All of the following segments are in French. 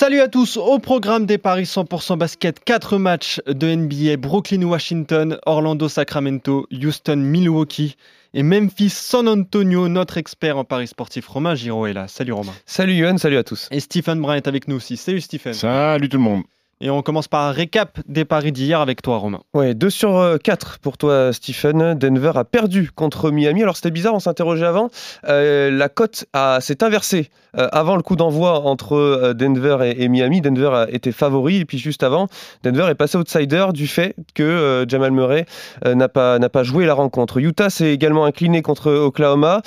Salut à tous, au programme des Paris 100% basket, 4 matchs de NBA, Brooklyn-Washington, Orlando-Sacramento, Houston-Milwaukee et Memphis-San Antonio, notre expert en Paris sportif Romain Giraud est là. Salut Romain. Salut Yohan, salut à tous. Et Stephen Brun est avec nous aussi. Salut Stephen. Salut tout le monde. Et on commence par un récap des paris d'hier avec toi, Romain. Ouais, 2 sur 4 pour toi, Stephen. Denver a perdu contre Miami. Alors c'était bizarre, on s'interrogeait avant. Euh, la cote s'est inversée. Euh, avant le coup d'envoi entre euh, Denver et, Miami, Denver été favori. Et puis juste avant, Denver est passé outsider du fait que Jamal Murray n'a pas, pas joué la rencontre. Utah s'est également incliné contre Oklahoma.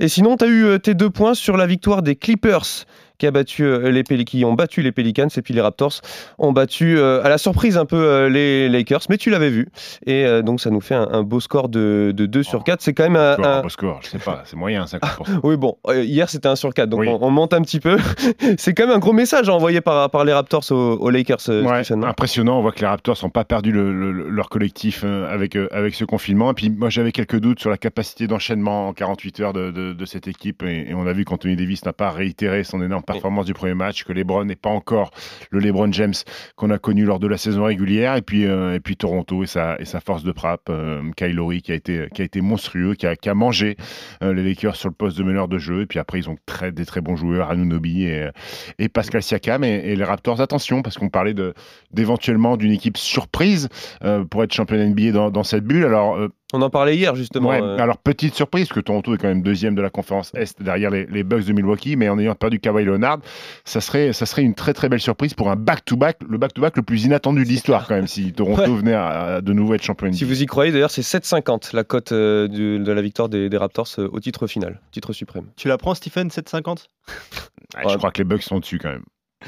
Et sinon, tu as eu tes deux points sur la victoire des Clippers qui, a battu, euh, les qui ont battu les Pelicans et puis les Raptors ont battu euh, à la surprise un peu euh, les Lakers, mais tu l'avais vu. Et donc ça nous fait un, beau score de, de 2 sur 4. C'est quand même un, un... beau score, je sais pas, c'est moyen 50%. oui, bon, hier c'était 1 sur 4, donc on, monte un petit peu. c'est quand même un gros message à envoyer par, par les Raptors aux, Lakers. impressionnant, on voit que les Raptors n'ont pas perdu le, leur collectif avec, avec ce confinement. Et puis moi j'avais quelques doutes sur la capacité d'enchaînement en 48 heures de, de, cette équipe et, et, on a vu qu'Anthony Davis n'a pas réitéré son énorme performance du premier match, que LeBron n'est pas encore le LeBron James qu'on a connu lors de la saison régulière, et puis, euh, et puis Toronto et sa, et sa force de frappe, euh, Kyle qui a été, qui a été monstrueux, qui a, qui a mangé euh, les Lakers sur le poste de meneur de jeu, et puis après ils ont très, des très bons joueurs, Anunobi et, et Pascal Siakam, et, les Raptors, attention, parce qu'on parlait d'éventuellement d'une équipe surprise pour être champion NBA dans, dans cette bulle, alors on en parlait hier justement. Euh. Alors petite surprise, que Toronto est quand même deuxième de la conférence Est derrière les, Bucks de Milwaukee, mais en ayant perdu Kawhi Leonard, ça serait, ça serait une très très belle surprise pour un back-to-back, le back-to-back le plus inattendu de l'histoire quand même, si Toronto venait à, de nouveau être champion. Si vous y croyez, d'ailleurs, c'est 7,50 la cote euh, de, la victoire des, Raptors euh, au titre final, titre suprême. Tu la prends, Stephen, 7,50 Je crois que les Bucks sont dessus quand même.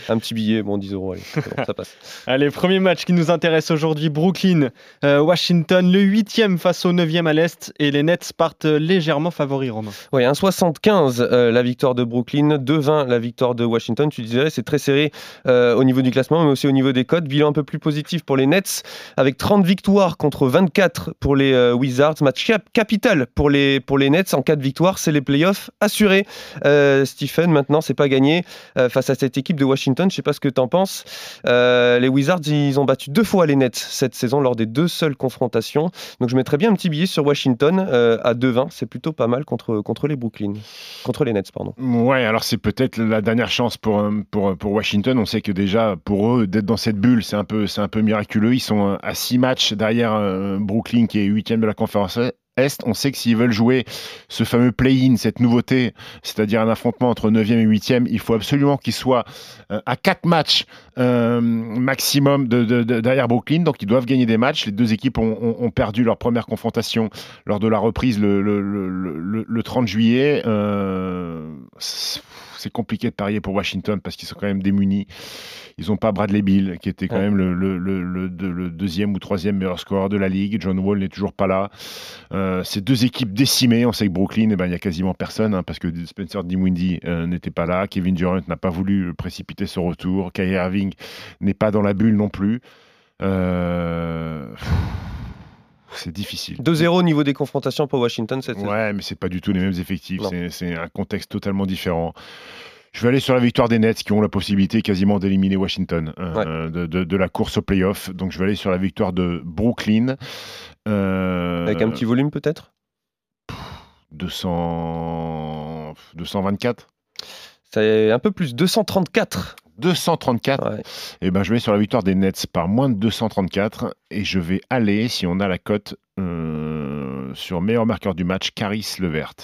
Un petit billet, bon, 10 euros, allez, ça passe. allez, premier match qui nous intéresse aujourd'hui, Brooklyn, euh, Washington, le 8e face au 9e à l'Est, et les Nets partent légèrement favoris, Romain. Oui, 1,75 euh, la victoire de Brooklyn, 2,20 la victoire de Washington. Tu disais, c'est très serré euh, au niveau du classement, mais aussi au niveau des codes. Bilan un peu plus positif pour les Nets, avec 30 victoires contre 24 pour les Wizards. Match capital pour les, pour les Nets. En cas de victoire, c'est les playoffs assurés. Stephen, maintenant, c'est pas gagné face à cette équipe de Washington. Je ne sais pas ce que tu en penses. Euh, les Wizards, ils ont battu deux fois les Nets cette saison lors des deux seules confrontations. Donc je mettrais bien un petit billet sur Washington euh, à 2-20. C'est plutôt pas mal contre, les Brooklyn. Contre les Nets, pardon. Ouais, alors c'est peut-être la dernière chance pour, euh, Washington. On sait que déjà, pour eux, d'être dans cette bulle, c'est un, peu, un peu miraculeux. Ils sont à 6 matchs derrière Brooklyn, qui est 8 de la conférence est, on sait que s'ils veulent jouer ce fameux play-in, cette nouveauté, c'est-à-dire un affrontement entre 9e et 8e, il faut absolument qu'ils soient euh, à 4 matchs euh, maximum de, derrière Brooklyn. Donc ils doivent gagner des matchs. Les deux équipes ont, perdu leur première confrontation lors de la reprise le, le, 30 juillet. Euh, c'est compliqué de parier pour Washington parce qu'ils sont quand même démunis. Ils n'ont pas Bradley Bill, qui était quand même le, deuxième ou troisième meilleur scoreur de la ligue. John Wall n'est toujours pas là. Euh, ces deux équipes décimées. On sait que Brooklyn, eh ben, il n'y a quasiment personne hein, parce que Spencer Dinwiddie euh, n'était pas là. Kevin Durant n'a pas voulu précipiter son retour. Kyrie Irving n'est pas dans la bulle non plus. Euh, c'est difficile. 2-0 au niveau des confrontations pour Washington cette Ouais, mais c'est pas du tout les mêmes effectifs. C'est un contexte totalement différent. Je vais aller sur la victoire des Nets qui ont la possibilité quasiment d'éliminer Washington euh, de, la course au playoff. Donc je vais aller sur la victoire de Brooklyn. Euh, Avec un petit volume peut-être? 200... 224 C'est un peu plus, 234. 234. Et ben je vais sur la victoire des Nets par moins de 234 et je vais aller, si on a la cote, euh, sur meilleur marqueur du match, Caris Levert.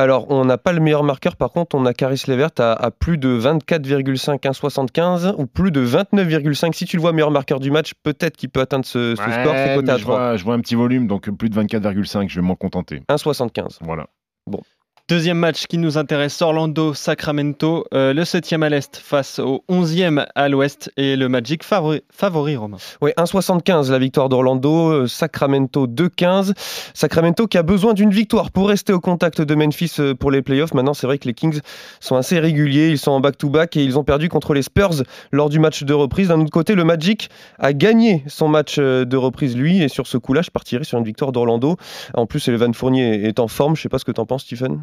Alors, on n'a pas le meilleur marqueur, par contre, on a Caris Levert à, plus de 24,5 1,75 ou plus de 29,5. Si tu le vois meilleur marqueur du match, peut-être qu'il peut atteindre ce, score. C'est à je vois, je vois un petit volume, donc plus de 24,5, je vais m'en contenter. 1,75. Voilà. Bon. Deuxième match qui nous intéresse, Orlando-Sacramento, euh, le 7e à l'Est face au 11e à l'Ouest et le Magic favori, favori Romain. Oui, 1,75 la victoire d'Orlando, euh, Sacramento 2,15. Sacramento qui a besoin d'une victoire pour rester au contact de Memphis euh, pour les playoffs. Maintenant, c'est vrai que les Kings sont assez réguliers, ils sont en back-to-back et ils ont perdu contre les Spurs lors du match de reprise. D'un autre côté, le Magic a gagné son match de reprise lui et sur ce coup-là, je partirai sur une victoire d'Orlando. En plus, Evan Fournier est en forme, je ne sais pas ce que tu en penses Stephen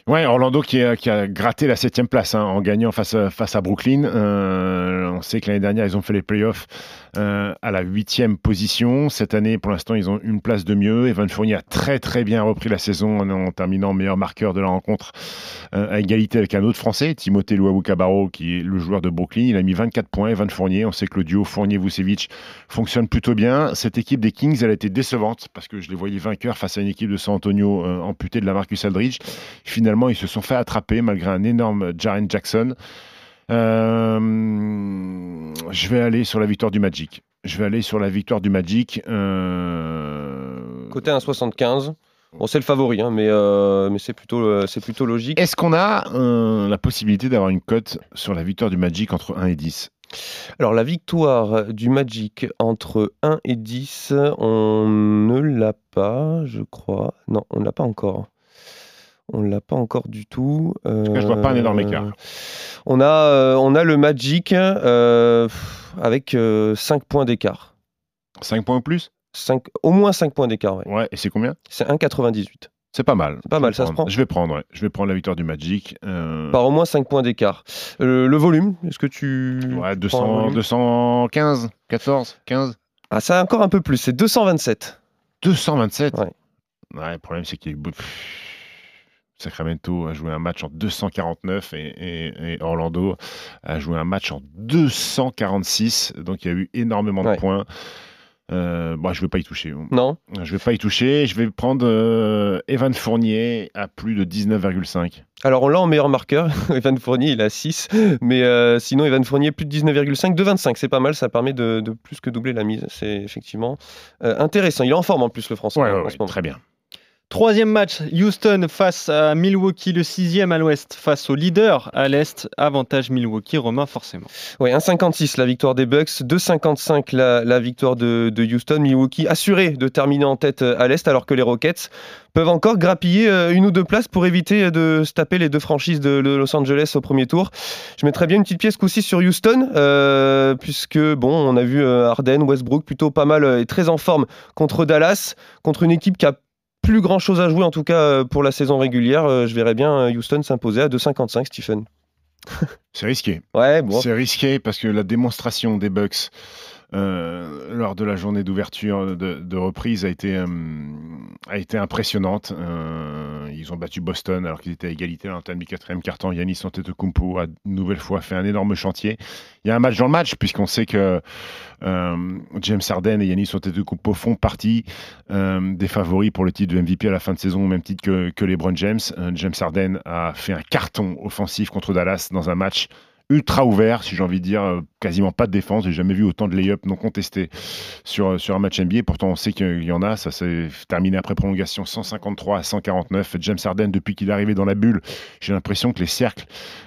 Ouais, Orlando qui a, gratté la septième place hein, en gagnant face à, Brooklyn. Euh, on sait que l'année dernière, ils ont fait les playoffs euh, à la huitième position. Cette année, pour l'instant, ils ont une place de mieux. Evan Fournier a très très bien repris la saison en, terminant meilleur marqueur de la rencontre euh, à égalité avec un autre Français, Timothée Luawu Cabarro, qui est le joueur de Brooklyn. Il a mis 24 points. Evan Fournier, on sait que le duo Fournier-Vucevic fonctionne plutôt bien. Cette équipe des Kings, elle a été décevante parce que je les voyais vainqueurs face à une équipe de San Antonio amputée de la Marcus Aldridge. Finalement, finalement, ils se sont fait attraper malgré un énorme Jaren Jackson. Euh, je vais aller sur la victoire du Magic. Je vais aller sur la victoire du Magic. Euh... Côté 1,75. Bon, c'est le favori, hein, mais, euh, mais c'est plutôt, c'est plutôt logique. Est-ce qu'on a la possibilité d'avoir une cote sur la victoire du Magic entre 1 et 10 alors la victoire du Magic entre 1 et 10, on ne l'a pas, je crois. Non, on ne l'a pas encore. On l'a pas encore du tout. En tout cas, je vois pas un énorme écart. Euh, on a, euh, on a le Magic euh, avec 5 points d'écart. 5 points ou plus? 5, Au moins 5 points d'écart, ouais. ouais. Et c'est combien? C'est 1,98. C'est pas mal. C'est pas mal, ça se prend. Je vais prendre, ouais. je vais prendre la victoire du Magic. Par au moins 5 points d'écart. le volume, est-ce que tu. Ouais, 200, 215, 14, 15 Ah, ça encore un peu plus, c'est 227. 227 Ouais. Ouais, le problème, c'est qu'il est Sacramento a joué un match en 249 et, Orlando a joué un match en 246. Donc il y a eu énormément de points. Euh, bon, je ne vais pas y toucher. Non. Je ne vais pas y toucher. Je vais prendre euh, Evan Fournier à plus de 19,5. Alors on l'a en meilleur marqueur. Evan Fournier, il a 6. Mais euh, sinon, Evan Fournier, plus de 19,5, de 25. C'est pas mal. Ça permet de, plus que doubler la mise. C'est effectivement intéressant. Il est en forme en plus, le français. Ouais, très bien. Troisième match, Houston face à Milwaukee, le sixième à l'ouest face au leader à l'est. Avantage Milwaukee, Romain forcément. Oui, 1,56 la victoire des Bucks, 2,55 la, la victoire de, Houston. Milwaukee assuré de terminer en tête à l'est alors que les Rockets peuvent encore grappiller euh, une ou deux places pour éviter de se taper les deux franchises de Los Angeles au premier tour. Je mettrais bien une petite pièce aussi sur Houston, euh, puisque bon, on a vu euh, Harden, Westbrook plutôt pas mal et très en forme contre Dallas, contre une équipe qui a plus grand chose à jouer, en tout cas euh, pour la saison régulière. Euh, je verrais bien euh, Houston s'imposer à 2,55, Stephen. C'est risqué. Ouais, bon. C'est risqué parce que la démonstration des Bucks euh, lors de la journée d'ouverture de, reprise a été, euh, a été impressionnante. Euh, ils ont battu Boston alors qu'ils étaient à égalité dans le quatrième carton. Yanis Antetokounmpo a nouvelle fois fait un énorme chantier. Il y a un match dans le match puisqu'on sait que James Harden et Yanis Antetokounmpo font partie des favoris pour le titre de MVP à la fin de saison au même titre que, que LeBron James. James Harden a fait un carton offensif contre Dallas dans un match ultra ouvert, si j'ai envie de dire, euh, quasiment pas de défense. J'ai jamais vu autant de lay-up non contestés sur, euh, un match NBA. Pourtant, on sait qu'il y en a. Ça s'est terminé après prolongation 153 à 149. James Harden, depuis qu'il est arrivé dans la bulle, j'ai l'impression que les cercles,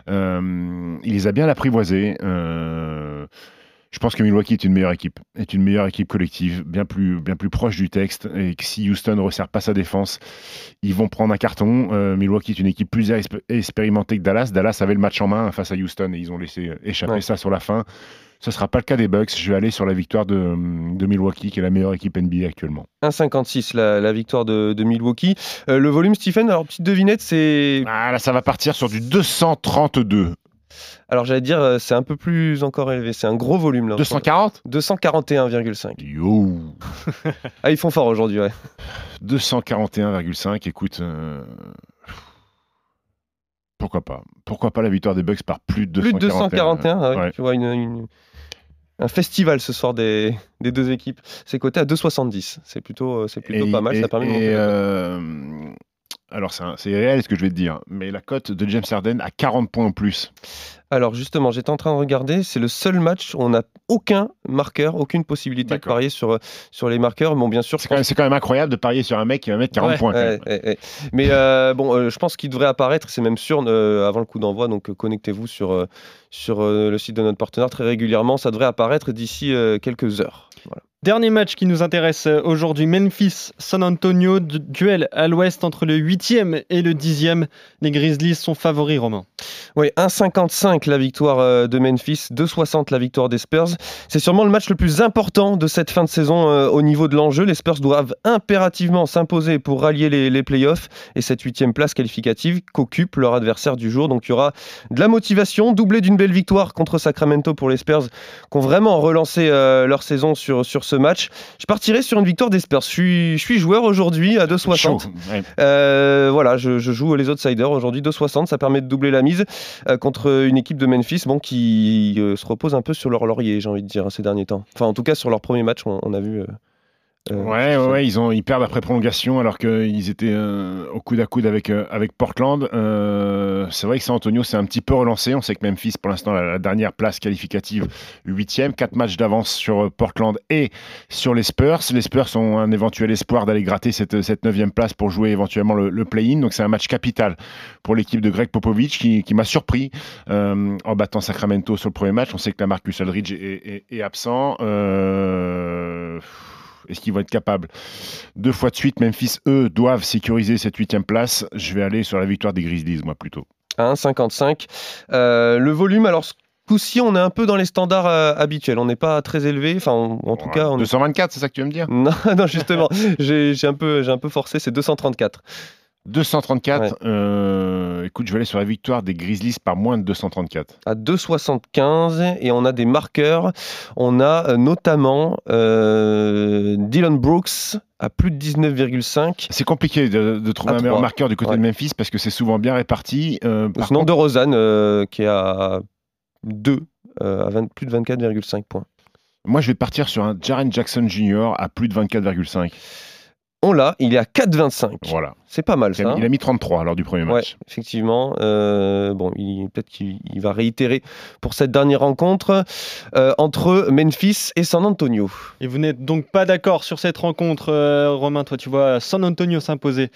euh, il les a bien apprivoisés. Je pense que Milwaukee est une meilleure équipe, est une meilleure équipe collective, bien plus, bien plus proche du texte, et que si Houston ne resserre pas sa défense, ils vont prendre un carton. Euh, Milwaukee est une équipe plus expérimentée que Dallas. Dallas avait le match en main face à Houston et ils ont laissé échapper ça sur la fin. Ce ne sera pas le cas des Bucks. Je vais aller sur la victoire de, Milwaukee, qui est la meilleure équipe NBA actuellement. 1,56 la, la victoire de, Milwaukee. Euh, le volume, Stephen, alors petite devinette, c'est. Ah, là, ça va partir sur du 232. Alors j'allais dire, euh, c'est un peu plus encore élevé, c'est un gros volume là. 240 241,5. Yo Ah, ils font fort aujourd'hui, ouais. 241,5, écoute. Euh, pourquoi pas? Pourquoi pas la victoire des Bucks par plus de 241 Plus de 241, ah tu vois, un festival ce soir des, deux équipes. C'est coté à 2,70. C'est plutôt, euh, c'est plutôt pas mal, ça permet de alors c'est réel ce que je vais te dire, mais la cote de James Harden à 40 points en plus. Alors justement, j'étais en train de regarder, c'est le seul match où on n'a aucun marqueur, aucune possibilité de parier sur, sur les marqueurs. Bon, bien sûr, c'est quand, même incroyable de parier sur un mec qui va mettre 40 points. mais euh, bon, euh, je pense qu'il devrait apparaître, c'est même sûr, euh, avant le coup d'envoi. Donc connectez-vous sur, sur le site de notre partenaire très régulièrement. Ça devrait apparaître d'ici quelques heures. Dernier match qui nous intéresse euh, aujourd'hui, Memphis-San Antonio, duel à l'ouest entre le 8e et le 10e. Les Grizzlies sont favoris, Romain. Oui, 1,55 la victoire euh, de Memphis, 2,60 la victoire des Spurs. C'est sûrement le match le plus important de cette fin de saison euh, au niveau de l'enjeu. Les Spurs doivent impérativement s'imposer pour rallier les, playoffs et cette huitième place qualificative qu'occupe leur adversaire du jour. Donc il y aura de la motivation, doublée d'une belle victoire contre Sacramento pour les Spurs, qui ont vraiment relancé leur saison sur, sur ce match. Je partirai sur une victoire des Spurs. Je suis, je suis joueur aujourd'hui à 2,60. Euh, voilà, je, joue les outsiders aujourd'hui 2,60. Ça permet de doubler la mise euh, contre une équipe de Memphis bon, qui euh, se repose un peu sur leur laurier, j'ai envie de dire, ces derniers temps. Enfin, en tout cas, sur leur premier match, on a vu euh, ouais, ouais, ils, ont, ils perdent après prolongation alors qu'ils étaient euh, au coude à coude avec, euh, avec Portland. c'est vrai que San Antonio s'est un petit peu relancé. On sait que Memphis, pour l'instant, la, la dernière place qualificative, huitième, quatre matchs d'avance sur Portland et sur les Spurs. Les Spurs ont un éventuel espoir d'aller gratter cette, cette neuvième place pour jouer éventuellement le, play-in. Donc c'est un match capital pour l'équipe de Greg Popovich qui, qui m'a surpris en battant Sacramento sur le premier match. On sait que la Marcus Aldridge est, est, est absent. Euh est-ce qu'ils vont être capables Deux fois de suite, Memphis, eux, doivent sécuriser cette huitième place. Je vais aller sur la victoire des Grizzlies, moi, plutôt. 1,55. Euh, le volume, alors coup-ci, on est un peu dans les standards euh, habituels. On n'est pas très élevé. Enfin, en tout cas. On 224, c'est ça que tu veux me dire? Non, non justement. j'ai un, peu, un peu forcé, c'est 234. 234. Euh, écoute, je vais aller sur la victoire des Grizzlies par moins de 234. À 2,75 et on a des marqueurs. On a euh, notamment euh, Dylan Brooks à plus de 19,5. C'est compliqué de, trouver un meilleur marqueur du côté de Memphis parce que c'est souvent bien réparti. par Sinon, de Rosanne qui est à 2, à plus de 24,5 points. Moi, je vais partir sur un Jaren Jackson Jr. à plus de 24,5 on l'a, il est à 4,25. Voilà. C'est pas mal ça. Il a mis 33 lors du premier match. effectivement. Euh, bon, peut-être qu'il va réitérer pour cette dernière rencontre euh, entre Memphis et San Antonio. Et vous n'êtes donc pas d'accord sur cette rencontre, euh, Romain? Toi, tu vois San Antonio s'imposer.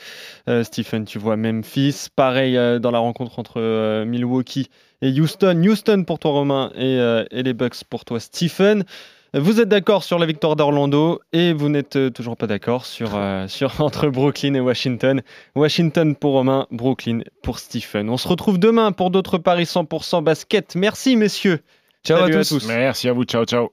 Stephen, tu vois Memphis. Pareil dans la rencontre entre Milwaukee et Houston. Houston pour toi, Romain, et, et les Bucks pour toi, Stephen. Vous êtes d'accord sur la victoire d'Orlando et vous n'êtes euh, toujours pas d'accord sur, euh, sur entre Brooklyn et Washington. Washington pour Romain, Brooklyn pour Stephen. On se retrouve demain pour d'autres paris 100% basket. Merci messieurs. Ciao à tous. Merci à vous. Ciao ciao.